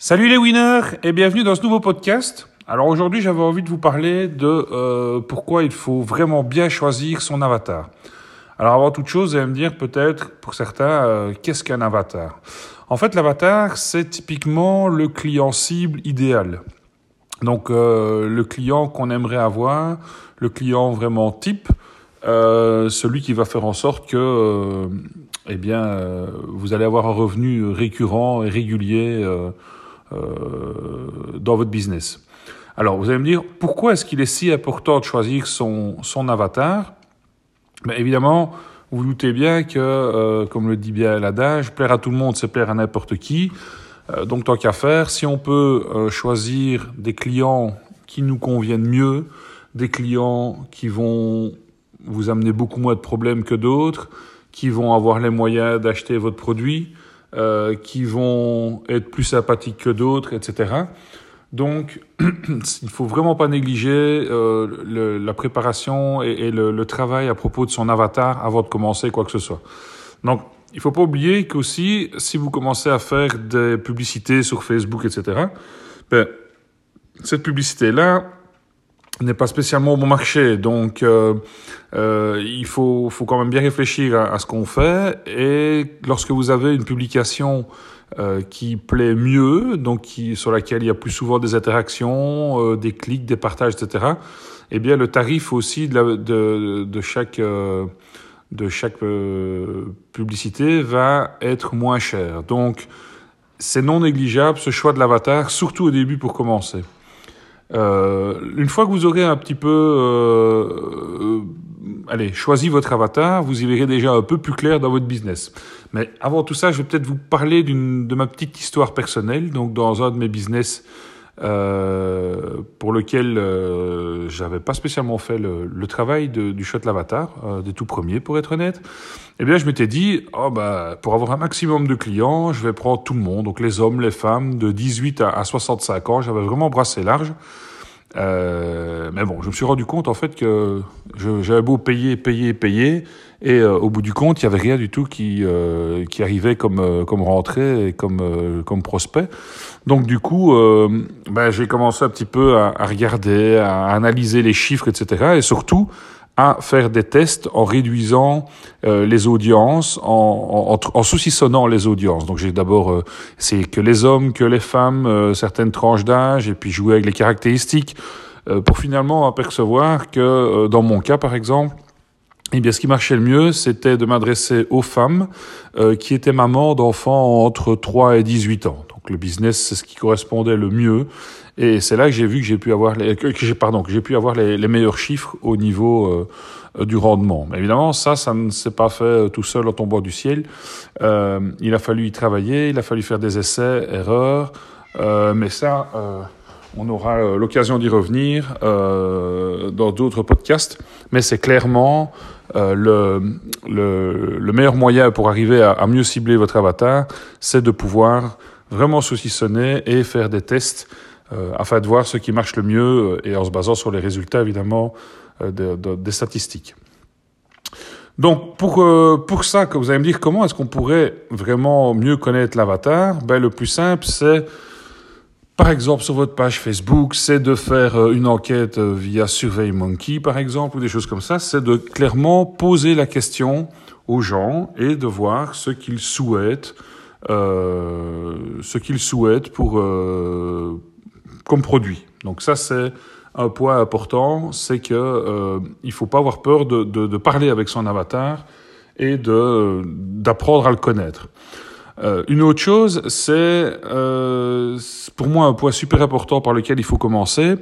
Salut les winners et bienvenue dans ce nouveau podcast. Alors aujourd'hui j'avais envie de vous parler de euh, pourquoi il faut vraiment bien choisir son avatar. Alors avant toute chose, vous allez me dire peut-être pour certains euh, qu'est-ce qu'un avatar? En fait l'avatar c'est typiquement le client cible idéal. Donc euh, le client qu'on aimerait avoir, le client vraiment type, celui qui va faire en sorte que eh bien vous allez avoir un revenu récurrent et régulier euh, dans votre business. Alors, vous allez me dire, pourquoi est-ce qu'il est si important de choisir son, son avatar? Ben, Évidemment, vous, doutez bien que, euh, comme le dit bien l'adage, plaire à tout le monde, c'est plaire à n'importe qui. Euh, donc, tant qu'à faire, si on peut euh, choisir des clients qui nous conviennent mieux, des clients qui vont vous amener beaucoup moins de problèmes que d'autres, qui vont avoir les moyens d'acheter votre produit, euh, qui vont être plus sympathiques que d'autres, etc. Donc, il faut vraiment pas négliger euh, la préparation et, et le, le, travail à propos de son avatar avant de commencer quoi que ce soit. Donc, il faut pas oublier qu'aussi, si vous commencez à faire des publicités sur Facebook, etc., ben, cette publicité-là, n'est pas spécialement au bon marché. Donc, euh, euh, il faut, faut quand même bien réfléchir à, ce qu'on fait. Et lorsque vous avez une publication euh, qui plaît mieux, donc qui, sur laquelle il y a plus souvent des interactions, euh, des clics, des partages, etc., eh bien, le tarif aussi de, la, de, de chaque euh, de chaque euh, publicité va être moins cher. Donc, c'est non négligeable ce choix de l'avatar, surtout au début pour commencer. Euh, une fois que vous aurez un petit peu euh, allez, choisi votre avatar, vous y verrez déjà un peu plus clair dans votre business. Mais avant tout ça, je vais peut-être vous parler de ma petite histoire personnelle. Donc, dans un de mes business euh, pour lequel euh, j'avais pas spécialement fait le, le travail de, du shot l'avatar, euh, des tout premiers pour être honnête, eh bien je m'étais dit, oh bah, pour avoir un maximum de clients, je vais prendre tout le monde, donc les hommes, les femmes, de 18 à, à 65 ans, j'avais vraiment brassé large. Euh, mais bon, je me suis rendu compte en fait que j'avais beau payer, payer, payer, et euh, au bout du compte, il y avait rien du tout qui euh, qui arrivait comme euh, comme rentrée et comme comme prospect. Donc du coup, ben, j'ai commencé un petit peu à, regarder, à analyser les chiffres, etc. Et surtout à faire des tests en réduisant euh, les audiences, en, en, en saucissonnant les audiences. Donc j'ai d'abord euh, c'est que les hommes, que les femmes, euh, certaines tranches d'âge, et puis jouer avec les caractéristiques pour finalement apercevoir que dans mon cas par exemple, eh bien, ce qui marchait le mieux, c'était de m'adresser aux femmes euh, qui étaient mamans d'enfants entre 3 et 18 ans. Donc, le business, c'est ce qui correspondait le mieux. Et c'est là que j'ai vu que j'ai pu avoir les, pardon, que j'ai pu avoir les, meilleurs chiffres au niveau euh, du rendement. Mais évidemment, ça, ça ne s'est pas fait tout seul en tombant du ciel. Euh, il a fallu y travailler, il a fallu faire des essais, erreurs. Euh, mais ça, euh, on aura l'occasion d'y revenir euh, dans d'autres podcasts. Mais c'est clairement euh, le, le, le, meilleur moyen pour arriver à, à mieux cibler votre avatar, c'est de pouvoir vraiment saucissonner et faire des tests euh, afin de voir ce qui marche le mieux et en se basant sur les résultats évidemment euh, de, de, des statistiques. Donc pour euh, pour ça que vous allez me dire comment est-ce qu'on pourrait vraiment mieux connaître l'avatar, ben le plus simple c'est par exemple, sur votre page Facebook, c'est de faire euh, une enquête euh, via SurveyMonkey, par exemple, ou des choses comme ça. C'est de clairement poser la question aux gens et de voir ce qu'ils souhaitent, euh, ce qu'ils souhaitent pour euh, comme produit. Donc ça, c'est un point important, c'est que euh, il faut pas avoir peur de, de, de parler avec son avatar et d'apprendre à le connaître. Euh, une autre chose, c'est euh, pour moi un point super important par lequel il faut commencer.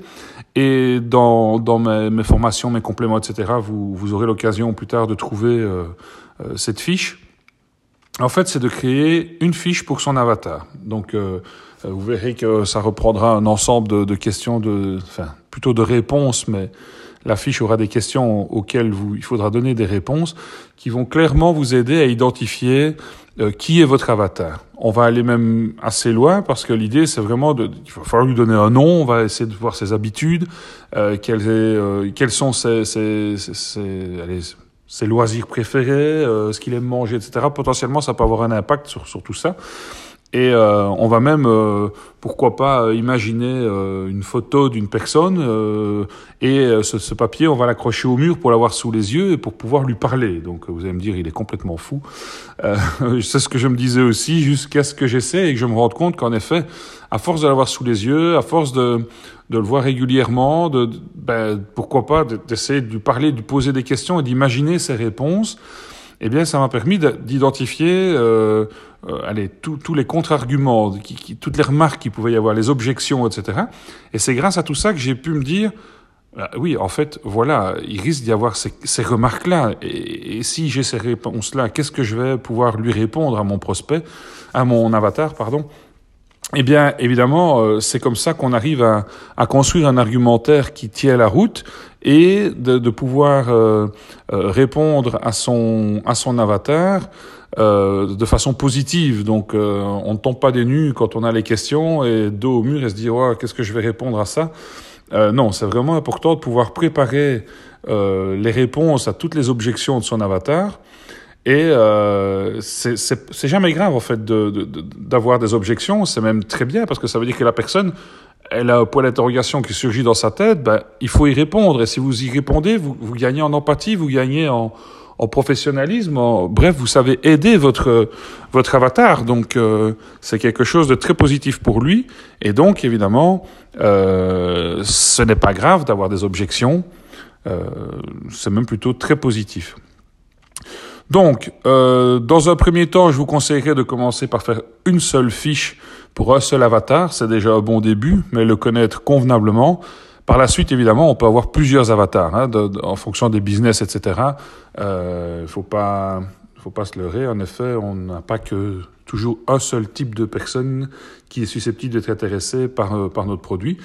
Et dans, dans mes, mes formations, mes compléments, etc., vous, vous aurez l'occasion plus tard de trouver euh, euh cette fiche. En fait, c'est de créer une fiche pour son avatar. Donc, euh, vous verrez que ça reprendra un ensemble de, questions, de, enfin, plutôt de réponses, mais la fiche aura des questions auxquelles il faudra donner des réponses qui vont clairement vous aider à identifier euh, qui est votre avatar. On va aller même assez loin parce que l'idée c'est vraiment de, il va falloir lui donner un nom, on va essayer de voir ses habitudes, euh, euh, sont ses, loisirs préférés, euh, ce qu'il aime manger, etc. Potentiellement, ça peut avoir un impact sur tout ça. Et euh, on va même, euh, pourquoi pas, imaginer une photo d'une personne et ce, papier, on va l'accrocher au mur pour l'avoir sous les yeux et pour pouvoir lui parler. Donc vous allez me dire, il est complètement fou. c'est ce que je me disais aussi jusqu'à ce que j'essaie et que je me rende compte qu'en effet, à force de l'avoir sous les yeux, à force de, de le voir régulièrement, de, ben, pourquoi pas d'essayer de lui parler, de lui poser des questions et d'imaginer ses réponses, eh bien, ça m'a permis d'identifier euh, euh, allez, tous les contre-arguments, toutes les remarques qu'il pouvait y avoir, les objections, etc. Et c'est grâce à tout ça que j'ai pu me dire, bah oui, en fait, voilà, il risque d'y avoir ces, ces remarques-là. Et, et, si j'ai ces réponses-là, qu'est-ce que je vais pouvoir lui répondre à mon prospect, à mon avatar, pardon eh bien, évidemment, euh, c'est comme ça qu'on arrive à, à, construire un argumentaire qui tient la route et de, de pouvoir euh, euh, répondre à son, à son avatar euh, de façon positive. Donc, on ne tombe pas des nues quand on a les questions et dos au mur et se dire oh, qu'est-ce que je vais répondre à ça? non, c'est vraiment important de pouvoir préparer les réponses à toutes les objections de son avatar et euh, c'est jamais grave, en fait, d'avoir de, de, des objections. C'est même très bien, parce que ça veut dire que la personne, elle a un point d'interrogation qui surgit dans sa tête, ben, il faut y répondre. Et si vous y répondez, vous, vous gagnez en empathie, vous gagnez en, en professionnalisme. bref, vous savez aider votre, votre avatar. Donc, euh, c'est quelque chose de très positif pour lui. Et donc, évidemment, euh, ce n'est pas grave d'avoir des objections. Euh, c'est même plutôt très positif. Donc, euh, dans un premier temps, je vous conseillerais de commencer par faire une seule fiche pour un seul avatar. C'est déjà un bon début, mais le connaître convenablement. Par la suite, évidemment, on peut avoir plusieurs avatars hein, en fonction des business, etc. Il euh, faut pas, faut pas se leurrer. En effet, on n'a pas que toujours un seul type de personne qui est susceptible d'être intéressé par, euh, par notre produit.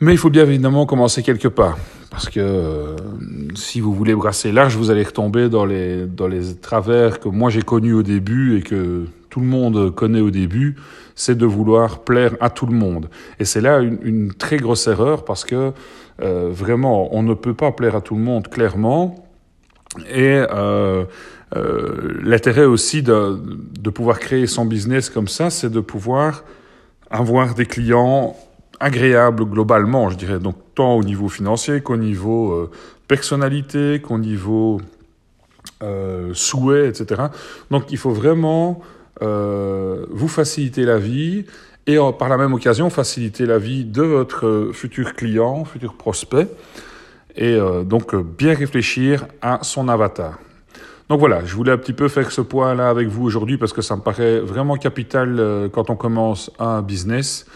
Mais il faut bien évidemment commencer quelque part. Parce que euh, si vous voulez brasser large, vous allez retomber dans les, dans les travers que moi j'ai connus au début et que tout le monde connaît au début, c'est de vouloir plaire à tout le monde. Et c'est là une, une, très grosse erreur parce que euh, vraiment, on ne peut pas plaire à tout le monde clairement. Et euh, euh l'intérêt aussi de, de pouvoir créer son business comme ça, c'est de pouvoir avoir des clients agréable globalement, je dirais, donc tant au niveau financier qu'au niveau euh, personnalité, qu'au niveau euh, souhait, etc. Donc il faut vraiment euh, vous faciliter la vie et par la même occasion faciliter la vie de votre futur client, futur prospect, et donc bien réfléchir à son avatar. Donc voilà, je voulais un petit peu faire ce point-là avec vous aujourd'hui parce que ça me paraît vraiment capital quand on commence un business.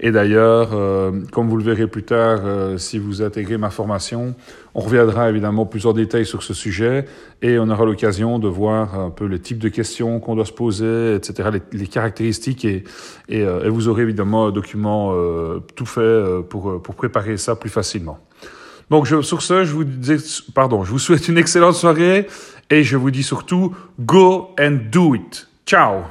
Et d'ailleurs, euh, comme vous le verrez plus tard, euh, si vous intégrez ma formation, on reviendra évidemment plus en détail sur ce sujet et on aura l'occasion de voir un peu le type de questions qu'on doit se poser, etc., les, les caractéristiques et, euh, et, vous aurez évidemment un document tout fait pour, pour préparer ça plus facilement. Donc sur ce, je vous pardon, je vous souhaite une excellente soirée et je vous dis surtout, go and do it. Ciao